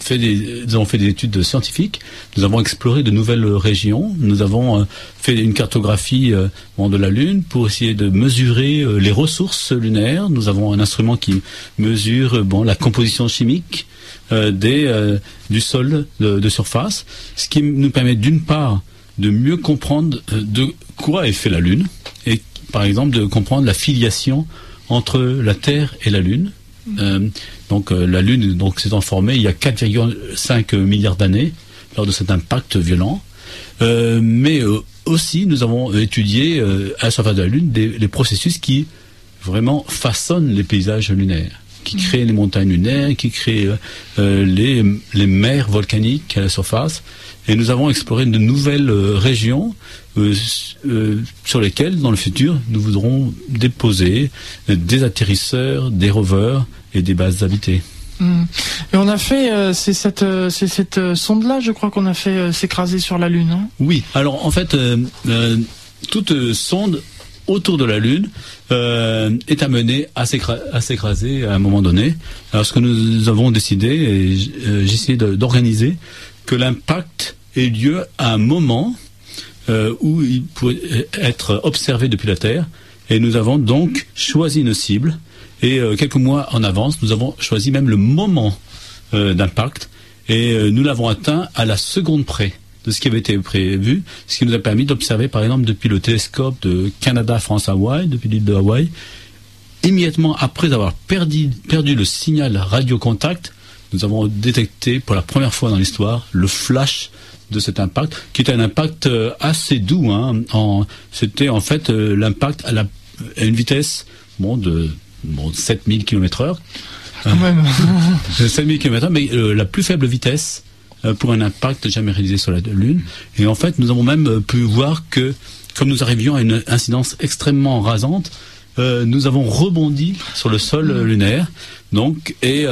fait des, nous avons fait des études scientifiques, nous avons exploré de nouvelles régions, nous avons fait une cartographie de la Lune pour essayer de mesurer les ressources lunaires. Nous avons un instrument qui mesure bon, la composition chimique, euh, euh, du sol de, surface, ce qui nous permet d'une part de mieux comprendre euh, de quoi est fait la Lune, et par exemple de comprendre la filiation entre la Terre et la Lune. Donc la Lune donc s'est formée il y a 4,5 milliards d'années lors de cet impact violent. mais aussi nous avons étudié à la surface de la Lune des, les processus qui vraiment façonnent les paysages lunaires qui crée les montagnes lunaires, qui crée euh, euh, les, les mers volcaniques à la surface. Et nous avons exploré de nouvelles euh, régions sur lesquelles, dans le futur, nous voudrons déposer des atterrisseurs, des rovers et des bases habitées. Hmm. Et on a fait, c'est cette, c'est cette sonde-là, je crois qu'on a fait s'écraser sur la Lune. Hein oui. Alors en fait, toute sonde autour de la Lune euh, est amené à s'écraser à un moment donné. Alors ce que nous avons décidé, et euh, j'ai essayé d'organiser, que l'impact ait lieu à un moment euh, où il pourrait être observé depuis la Terre. Et nous avons donc choisi une cible. Et quelques mois en avance, nous avons choisi même le moment d'impact. Et nous l'avons atteint à la seconde près. de ce qui avait été prévu, ce qui nous a permis d'observer par exemple depuis le télescope de Canada-France-Hawaï, depuis l'île de Hawaï, immédiatement après avoir perdu, perdu le signal radio-contact, nous avons détecté pour la première fois dans l'histoire le flash de cet impact, qui était un impact euh, assez doux. Hein, C'était en fait euh, l'impact à, à, une vitesse bon, de bon, 7000 km/h. Quand même. (laughs) 7000 km/h, mais euh, la plus faible vitesse euh, pour un impact jamais réalisé sur la Lune. Et en fait, nous avons même pu voir que, comme nous arrivions à une incidence extrêmement rasante, euh, nous avons rebondi sur le sol lunaire, donc, et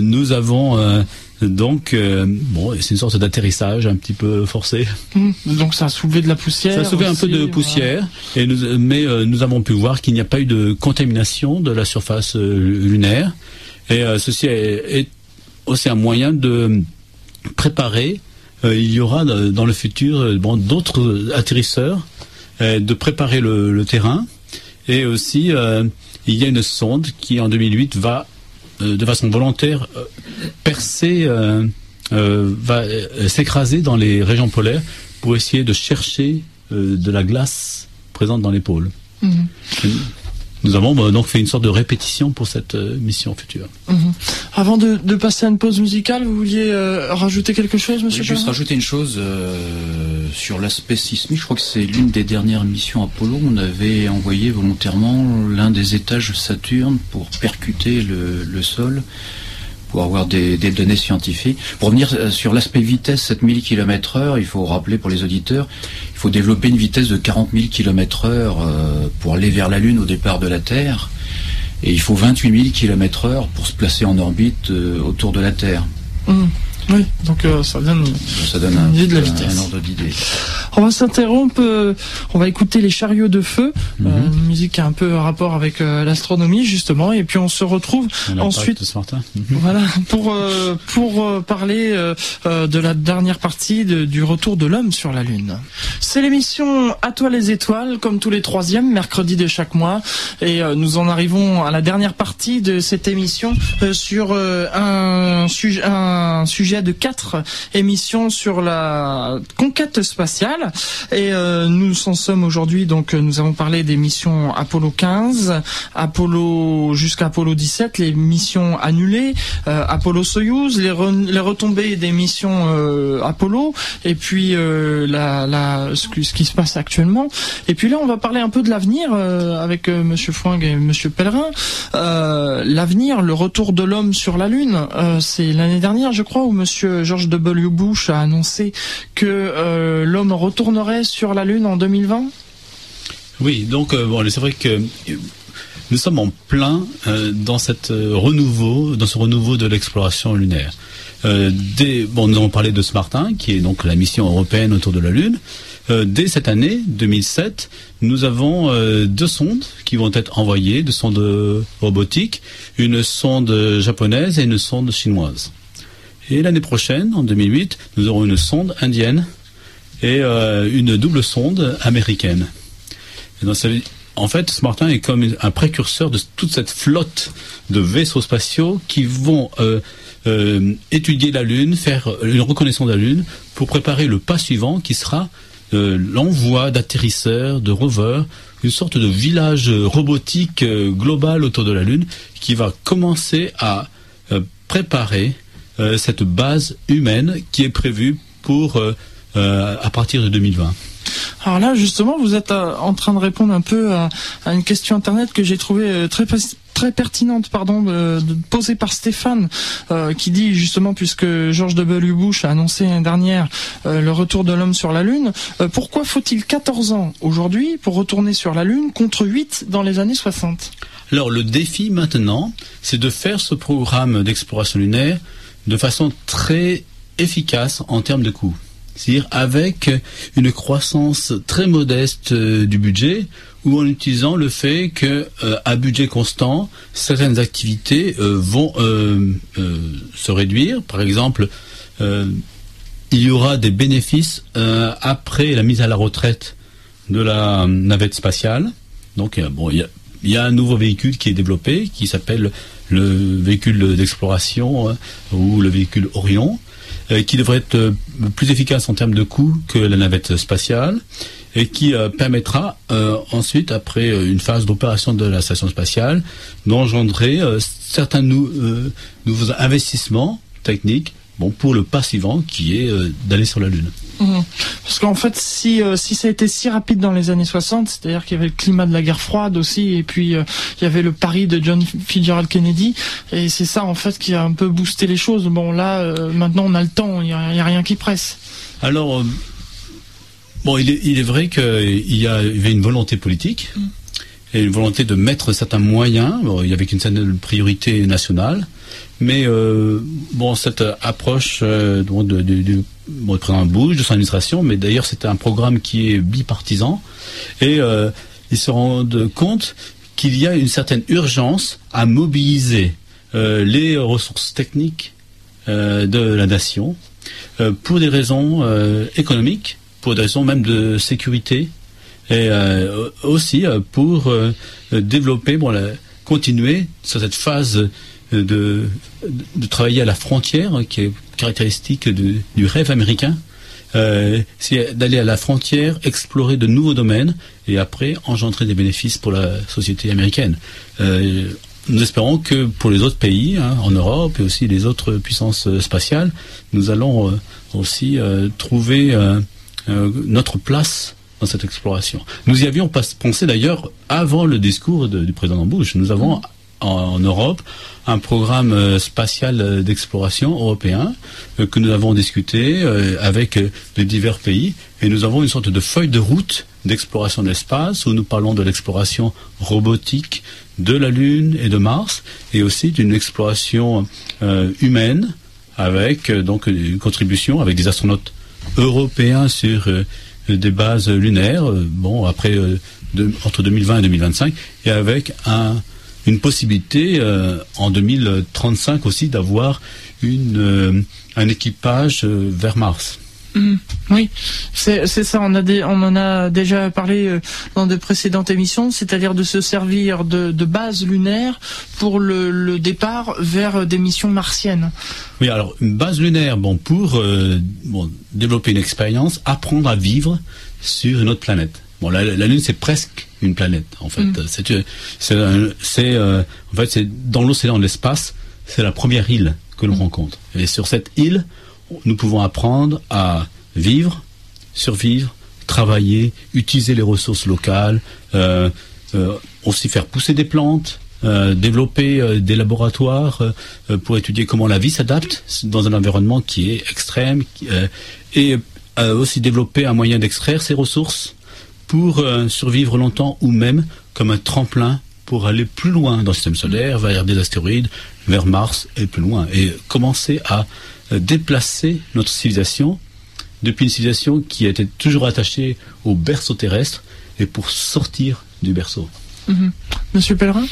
nous avons donc, bon, c'est une sorte d'atterrissage un petit peu forcé. Mmh. Donc ça a soulevé de la poussière. Ça a soulevé aussi, un peu de poussière, et nous, mais nous avons pu voir qu'il n'y a pas eu de contamination de la surface lunaire, et ceci est, est, aussi un moyen de préparer. il y aura dans le futur bon, d'autres atterrisseurs, de préparer le, le terrain et aussi, euh, il y a une sonde qui, en 2008, va, euh, de façon volontaire, euh, percer, va s'écraser dans les régions polaires pour essayer de chercher de la glace présente dans les pôles. Mmh. Nous avons bah, donc fait une sorte de répétition pour cette euh, mission future. Mmh. Avant de, de, passer à une pause musicale, vous vouliez euh, rajouter quelque chose, monsieur oui, Juste rajouter une chose euh, sur l'aspect sismique. Je crois que c'est l'une des dernières missions Apollo. On avait envoyé volontairement l'un des étages Saturne pour percuter le, le sol pour avoir des, données scientifiques. Pour revenir sur l'aspect vitesse, 7000 km heure, il faut rappeler pour les auditeurs, il faut développer une vitesse de 40 000 km heure euh, pour aller vers la Lune au départ de la Terre. Et il faut 28 000 km heure pour se placer en orbite euh, autour de la Terre. Mmh. Oui, donc euh, ça donne, ça donne un, une idée de la vitesse. Un ordre d'idée. On va s'interrompre, euh, on va écouter les chariots de feu, mm -hmm. euh, une musique qui a un peu rapport avec l'astronomie justement, et puis on se retrouve ensuite. De ce matin. (laughs) Voilà pour pour parler de la dernière partie de, du retour de l'homme sur la lune. C'est l'émission À toi les étoiles, comme tous les troisièmes mercredis de chaque mois, et nous en arrivons à la dernière partie de cette émission sur un sujet un sujet de quatre émissions sur la conquête spatiale. Et euh, nous en sommes aujourd'hui, donc nous avons parlé des missions Apollo 15, Apollo jusqu'à Apollo 17, les missions annulées, euh, Apollo Soyuz, les, re, les, retombées des missions euh, Apollo, et puis la, ce, qui se passe actuellement. Et puis là, on va parler un peu de l'avenir avec Monsieur Fouing et Monsieur Pellerin. l'avenir, le retour de l'homme sur la Lune, c'est l'année dernière, je crois, où Monsieur George W. Bush a annoncé que euh, l'homme retournerait sur la Lune en 2020 Oui, donc euh, bon, c'est vrai que nous sommes en plein euh, dans renouveau, dans ce renouveau de l'exploration lunaire. Dès, bon, nous avons parlé de Smartin, qui est donc la mission européenne autour de la Lune. dès cette année, 2007, nous avons deux sondes qui vont être envoyées, deux sondes robotiques, une sonde japonaise et une sonde chinoise. Et l'année prochaine, en 2008, nous aurons une sonde indienne et euh, une double sonde américaine. En fait, Smartin est comme un précurseur de toute cette flotte de vaisseaux spatiaux qui vont euh, euh, étudier la Lune, faire une reconnaissance de la Lune pour préparer le pas suivant qui sera l'envoi d'atterrisseurs, de rovers, une sorte de village robotique global autour de la Lune qui va commencer à préparer euh, cette base humaine qui est prévue pour euh, euh, à partir de 2020. Alors là, justement, vous êtes en train de répondre un peu à, à une question internet que j'ai trouvée très très pertinente pardon de, de, posée par Stéphane euh, qui dit justement puisque George W Bush a annoncé l'année dernière euh, le retour de l'homme sur la lune euh, pourquoi faut-il 14 ans aujourd'hui pour retourner sur la lune contre 8 dans les années 60 Alors le défi maintenant c'est de faire ce programme d'exploration lunaire de façon très efficace en termes de coûts. C'est-à-dire avec une croissance très modeste euh, du budget ou en utilisant le fait que euh, à budget constant, certaines activités euh, vont se réduire. Par exemple, il y aura des bénéfices après la mise à la retraite de la navette spatiale. Donc bon, il y a il y a un nouveau véhicule qui est développé, qui s'appelle le véhicule d'exploration hein, ou le véhicule Orion, euh, qui devrait être euh, plus efficace en termes de coût que la navette spatiale et qui euh, permettra ensuite, après une phase d'opération de la station spatiale, d'engendrer certains nouveaux investissements techniques bon, pour le pas suivant qui est d'aller sur la Lune. Mmh. Parce qu'en fait, si, euh, si ça a été si rapide dans les années 60, c'est-à-dire qu'il y avait le climat de la guerre froide aussi, et puis euh, il y avait le pari de John Fitzgerald Kennedy, et c'est ça en fait qui a un peu boosté les choses. Bon là, euh, maintenant on a le temps, il n'y a, rien qui presse. Alors, bon, il est, il est vrai qu'il y avait une volonté politique. Mmh. Et une volonté de mettre certains moyens, il y avait une certaine priorité nationale, mais bon, cette approche de, de, président Bush, de son administration, mais d'ailleurs c'est un programme qui est bipartisan, et euh, ils se rendent compte qu'il y a une certaine urgence à mobiliser euh, les ressources techniques euh, de la nation pour des raisons économiques, pour des raisons même de sécurité, et aussi pour développer, bon, continuer sur cette phase de, travailler à la frontière, qui est caractéristique du rêve américain. Euh, c'est d'aller à la frontière, explorer de nouveaux domaines et après engendrer des bénéfices pour la société américaine. Euh, nous espérons que pour les autres pays, hein, en Europe et aussi les autres puissances spatiales, nous allons euh, aussi trouver notre place dans cette exploration. Nous y avions pensé d'ailleurs avant le discours du président Bush. Nous avons en, Europe un programme euh, spatial euh, d'exploration européen euh, que nous avons discuté avec les divers pays. Et nous avons une sorte de feuille de route d'exploration de l'espace où nous parlons de l'exploration robotique de la Lune et de Mars et aussi d'une exploration humaine avec donc une contribution avec des astronautes européens sur des bases lunaires bon après entre 2020 et 2025 et avec un une possibilité euh, en 2035 aussi d'avoir une euh, un équipage euh, vers Mars. Mmh. oui, c'est ça. On, a on en a déjà parlé dans de précédentes émissions, c'est-à-dire de se servir de, de base lunaire pour le, départ vers des missions martiennes. Oui, alors une base lunaire, bon, pour bon, développer une expérience, apprendre à vivre sur une autre planète. Bon, la, Lune, c'est presque une planète, en fait. Mm. C'est, euh, en fait, c'est dans l'océan l'espace, c'est la première île que l'on mm. rencontre. Et sur cette île, nous pouvons apprendre à vivre, survivre, travailler, utiliser les ressources locales, euh, euh, aussi faire pousser des plantes, développer des laboratoires pour étudier comment la vie s'adapte dans un environnement qui est extrême, et aussi développer un moyen d'extraire ces ressources pour euh, survivre longtemps ou même comme un tremplin pour aller plus loin dans le système solaire, vers des astéroïdes, vers Mars et plus loin. Et commencer à euh, déplacer notre civilisation depuis une civilisation qui était toujours attachée au berceau terrestre et pour sortir du berceau. Mhm. Monsieur Pellerin?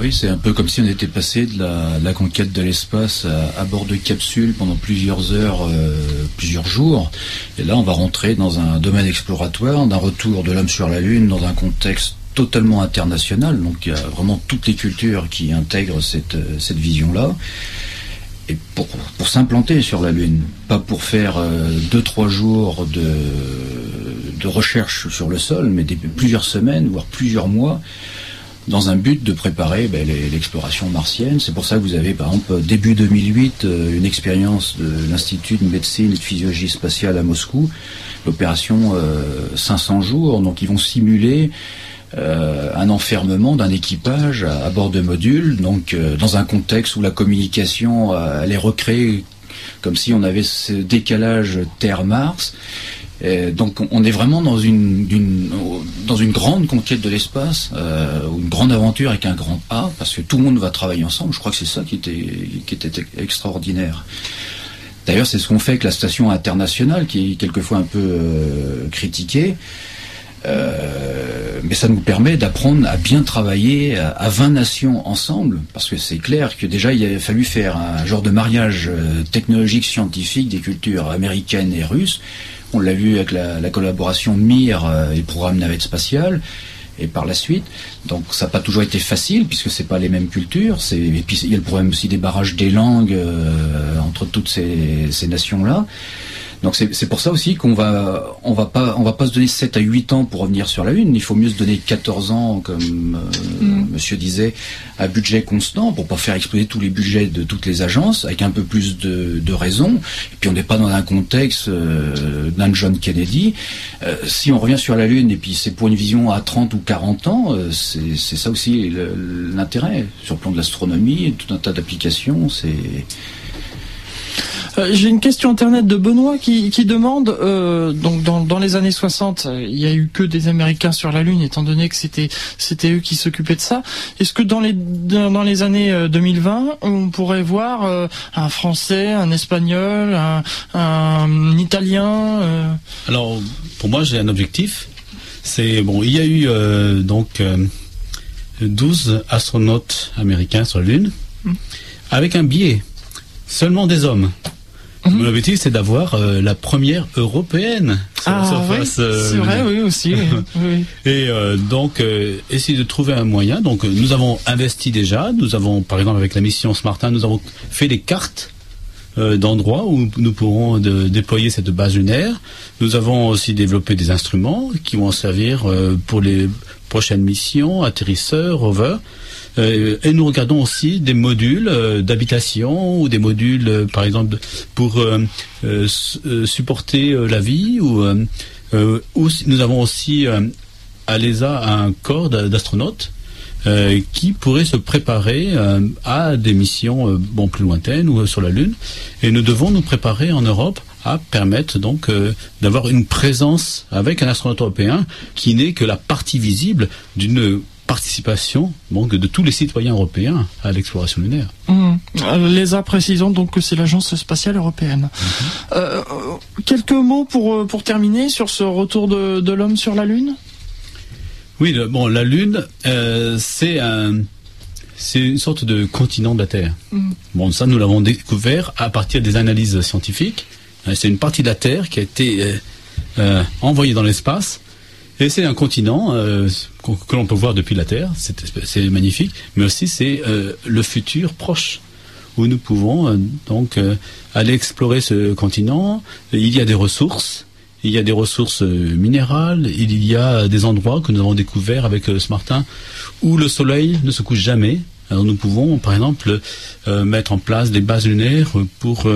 Oui, c'est un peu comme si on était passé de la, conquête de l'espace à, bord de capsules pendant plusieurs heures, euh, plusieurs jours. Et là, on va rentrer dans un domaine exploratoire, d'un retour de l'homme sur la Lune, dans un contexte totalement international. Donc, il y a vraiment toutes les cultures qui intègrent cette, cette vision-là. Et pour, pour s'implanter sur la Lune, pas pour faire euh, deux, trois jours de, de recherche sur le sol, mais plusieurs semaines, voire plusieurs mois dans un but de préparer ben, l'exploration martienne. C'est pour ça que vous avez, par exemple, début 2008, euh, une expérience de l'Institut de médecine et de physiologie spatiale à Moscou, l'opération 500 euh, jours. Donc, ils vont simuler euh, un enfermement d'un équipage à, bord de modules, donc dans un contexte où la communication allait recréer comme si on avait ce décalage Terre-Mars donc on est vraiment dans une, dans une grande conquête de l'espace, euh, une grande aventure avec un grand A, parce que tout le monde va travailler ensemble. Je crois que c'est ça qui était, qui était extraordinaire. D'ailleurs, c'est ce qu'on fait avec la station internationale, qui est quelquefois un peu euh, critiquée. Euh, mais ça nous permet d'apprendre à bien travailler à, 20 nations ensemble, parce que c'est clair que déjà il a fallu faire un genre de mariage technologique scientifique des cultures américaines et russes on l'a vu avec la, collaboration MIR euh, et programme navette spatiale. et par la suite. Donc ça n'a pas toujours été facile puisque c'est pas les mêmes cultures. Et puis il y a le problème aussi des barrages des langues euh, entre toutes ces, ces nations là. Donc c'est pour ça aussi qu'on va on va pas on va pas se donner 7 à 8 ans pour revenir sur la Lune. Il faut mieux se donner 14 ans, comme euh, mm. Monsieur disait, à budget constant pour pas faire exploser tous les budgets de toutes les agences, avec un peu plus de, de raison. Et puis on n'est pas dans un contexte euh, d'un John Kennedy. Euh, si on revient sur la Lune et puis c'est pour une vision à 30 ou 40 ans, euh, c'est ça aussi l'intérêt sur le plan de l'astronomie, tout un tas d'applications. C'est euh, j'ai une question internet de Benoît qui, demande, euh, donc dans, les années 60, il y a eu que des Américains sur la Lune, étant donné que c'était c'était eux qui s'occupaient de ça. Est-ce que dans les dans les années 2020, euh, on pourrait voir un Français, un Espagnol, un, Italien Alors pour moi, j'ai un objectif. C'est bon, il y a eu donc 12 astronautes américains sur la Lune, hum. avec un biais seulement des hommes. Mhm. Mon objectif, c'est d'avoir euh, la première européenne sur la ah, surface. Euh, c'est vrai, oui aussi. (laughs) Et euh, donc, essayer de trouver un moyen. Donc, nous avons investi déjà. Nous avons, par exemple, avec la mission Smartin, nous avons fait des cartes d'endroits où nous pourrons déployer cette base lunaire. Nous avons aussi développé des instruments qui vont servir pour les prochaines missions, atterrisseurs, rovers. Euh, et nous regardons aussi des modules euh, d'habitation ou des modules, euh, par exemple, pour supporter la vie ou, ou nous avons aussi à l'ESA un corps d'astronautes qui pourrait se préparer à des missions bon plus lointaines ou sur la Lune. Et nous devons nous préparer en Europe à permettre donc d'avoir une présence avec un astronaute européen qui n'est que la partie visible d'une participation donc, de tous les citoyens européens à l'exploration lunaire. Mmh. L'ESA, précisons donc que c'est l'Agence spatiale européenne. Mmh. Euh, quelques mots pour, euh, pour terminer sur ce retour de, de l'homme sur la Lune? Oui, bon, la Lune, euh, c'est un... Une sorte de continent de la Terre. Mmh. Bon, ça, nous l'avons découvert à partir des analyses scientifiques. C'est une partie de la Terre qui a été envoyée dans l'espace c'est un continent euh, que, l'on peut voir depuis la Terre, c'est magnifique, mais aussi c'est euh, le futur proche où nous pouvons euh, donc aller explorer ce continent. Il y a des ressources, il y a des ressources minérales, il y a des endroits que nous avons découverts avec ce Martin où le soleil ne se couche jamais. Alors nous pouvons, par exemple, mettre en place des bases lunaires pour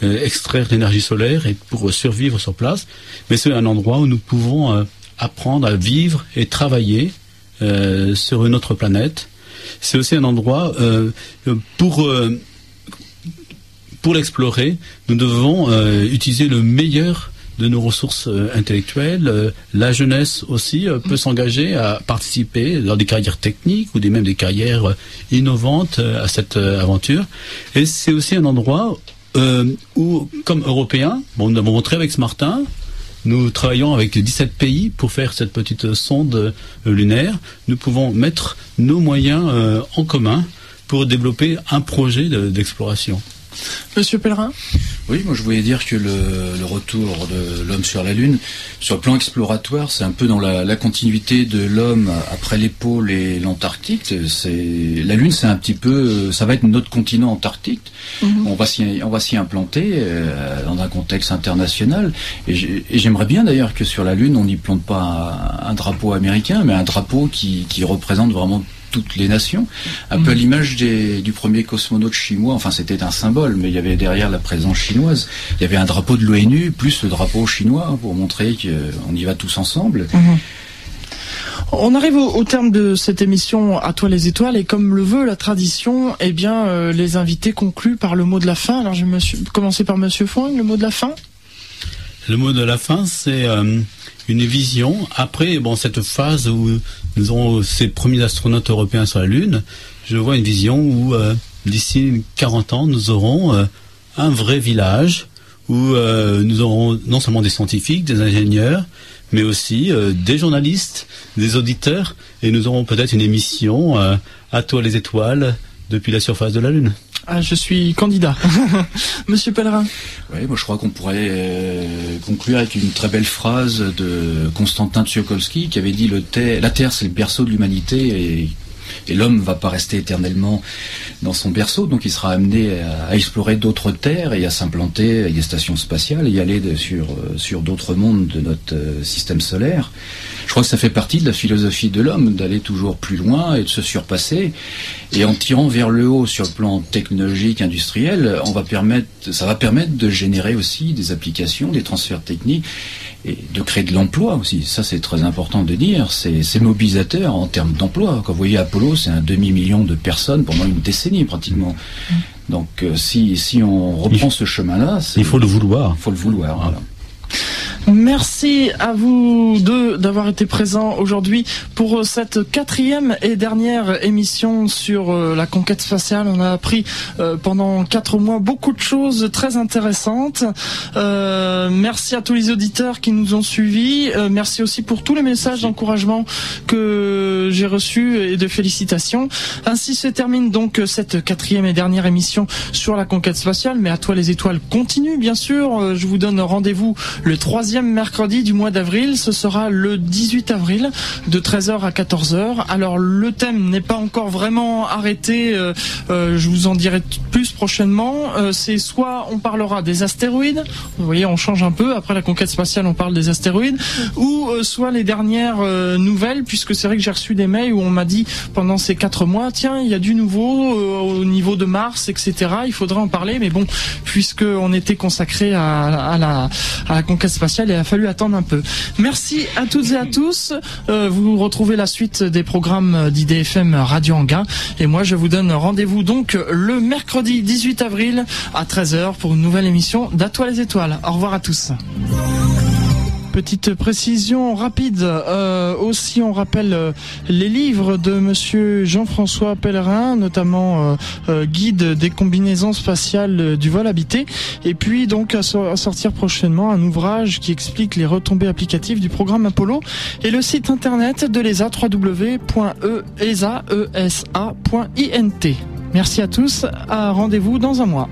extraire l'énergie solaire et pour survivre sur place. Mais c'est un endroit où nous pouvons apprendre à vivre et travailler euh, sur une autre planète. C'est aussi un endroit euh, pour euh, pour l'explorer. Nous devons utiliser le meilleur de nos ressources intellectuelles. la jeunesse aussi peut s'engager à participer dans des carrières techniques ou des, même des carrières innovantes à cette aventure. Et c'est aussi un endroit où, comme Européens, bon, nous avons montré avec ce Martin, nous travaillons avec 17 pays pour faire cette petite sonde euh, lunaire. Nous pouvons mettre nos moyens euh, en commun pour développer un projet d'exploration. Monsieur Pellerin Oui, moi je voulais dire que le, retour de l'homme sur la Lune, sur le plan exploratoire, c'est un peu dans la, continuité de l'homme après les pôles et l'Antarctique. C'est la Lune, c'est un petit peu, ça va être notre continent antarctique. Mhm. On va s'y, on va s'y implanter euh, dans un contexte international. Et j'aimerais bien d'ailleurs que sur la Lune, on n'y plante pas un, drapeau américain, mais un drapeau qui, qui représente vraiment toutes les nations, un peu à mm. l'image du premier cosmonaute chinois. Enfin, c'était un symbole, mais il y avait derrière la présence chinoise. Il y avait un drapeau de l'ONU plus le drapeau chinois pour montrer qu'on y va tous ensemble. Mm-hmm. On arrive au, terme de cette émission à toi les étoiles et comme le veut la tradition, eh bien euh, les invités concluent par le mot de la fin. Alors je vais commencer par Monsieur Fong, le mot de la fin? Le mot de la fin, c'est euh, une vision. Après, bon, cette phase où nous aurons ces premiers astronautes européens sur la Lune, je vois une vision où euh, d'ici 40 ans, nous aurons euh, un vrai village où nous aurons non seulement des scientifiques, des ingénieurs, mais aussi des journalistes, des auditeurs, et nous aurons peut-être une émission à toi les étoiles depuis la surface de la Lune. Ah, je suis candidat. (laughs) Monsieur Pellerin. Oui, moi je crois qu'on pourrait euh, conclure avec une très belle phrase de Constantin Tsiolkovsky qui avait dit le la Terre c'est le berceau de l'humanité et et l'homme va pas rester éternellement dans son berceau, donc il sera amené à, explorer d'autres terres et à s'implanter avec des stations spatiales et aller sur, euh, sur d'autres mondes de notre euh, système solaire. Je crois que ça fait partie de la philosophie de l'homme, d'aller toujours plus loin et de se surpasser. Et en tirant vers le haut sur le plan technologique, industriel, on va permettre, ça va permettre de générer aussi des applications, des transferts techniques et de créer de l'emploi aussi. Ça, c'est très important de dire. C'est mobilisateur en termes d'emploi. Quand vous voyez Apollo, c'est un demi-million de personnes pendant une décennie pratiquement. Donc, euh, si, si on reprend ce chemin-là, il faut le vouloir. Il faut le vouloir. Voilà. Merci à vous deux d'avoir été présents aujourd'hui pour cette quatrième et dernière émission sur euh, la conquête spatiale. On a appris euh, pendant quatre mois beaucoup de choses très intéressantes. Euh, merci à tous les auditeurs qui nous ont suivis. merci aussi pour tous les messages d'encouragement que j'ai reçus et de félicitations. Ainsi se termine donc cette quatrième et dernière émission sur la conquête spatiale. Mais à toi les étoiles continue bien sûr. Je vous donne rendez-vous le troisième mercredi du mois d'avril. Ce sera le 18 avril de 13h à 14h. Alors le thème n'est pas encore vraiment arrêté. Euh, euh, je vous en dirai plus prochainement. Euh, c'est soit on parlera des astéroïdes. Vous voyez, on change un peu. Après la conquête spatiale, on parle des astéroïdes. Ou soit les dernières nouvelles, puisque c'est vrai que j'ai reçu des mails où on m'a dit pendant ces quatre mois, tiens, il y a du nouveau au niveau de Mars, etc. Il faudrait en parler. Mais bon, puisque on était consacré à la conquête spatiale il a fallu attendre un peu. Merci à toutes et à tous. Euh, vous retrouvez la suite des programmes d'IDFM Radio Anguin. Et moi, je vous donne rendez-vous donc le mercredi 18 avril à 13h pour une nouvelle émission d'Atoile les étoiles. Au revoir à tous. Petite précision rapide. Euh, aussi, on rappelle euh, les livres de Monsieur Jean-François Pellerin, notamment euh, guide des combinaisons spatiales du vol habité. Et puis donc à, sortir prochainement un ouvrage qui explique les retombées applicatives du programme Apollo et le site internet de l'ESA www.esa.int. Merci à tous. À rendez-vous dans un mois.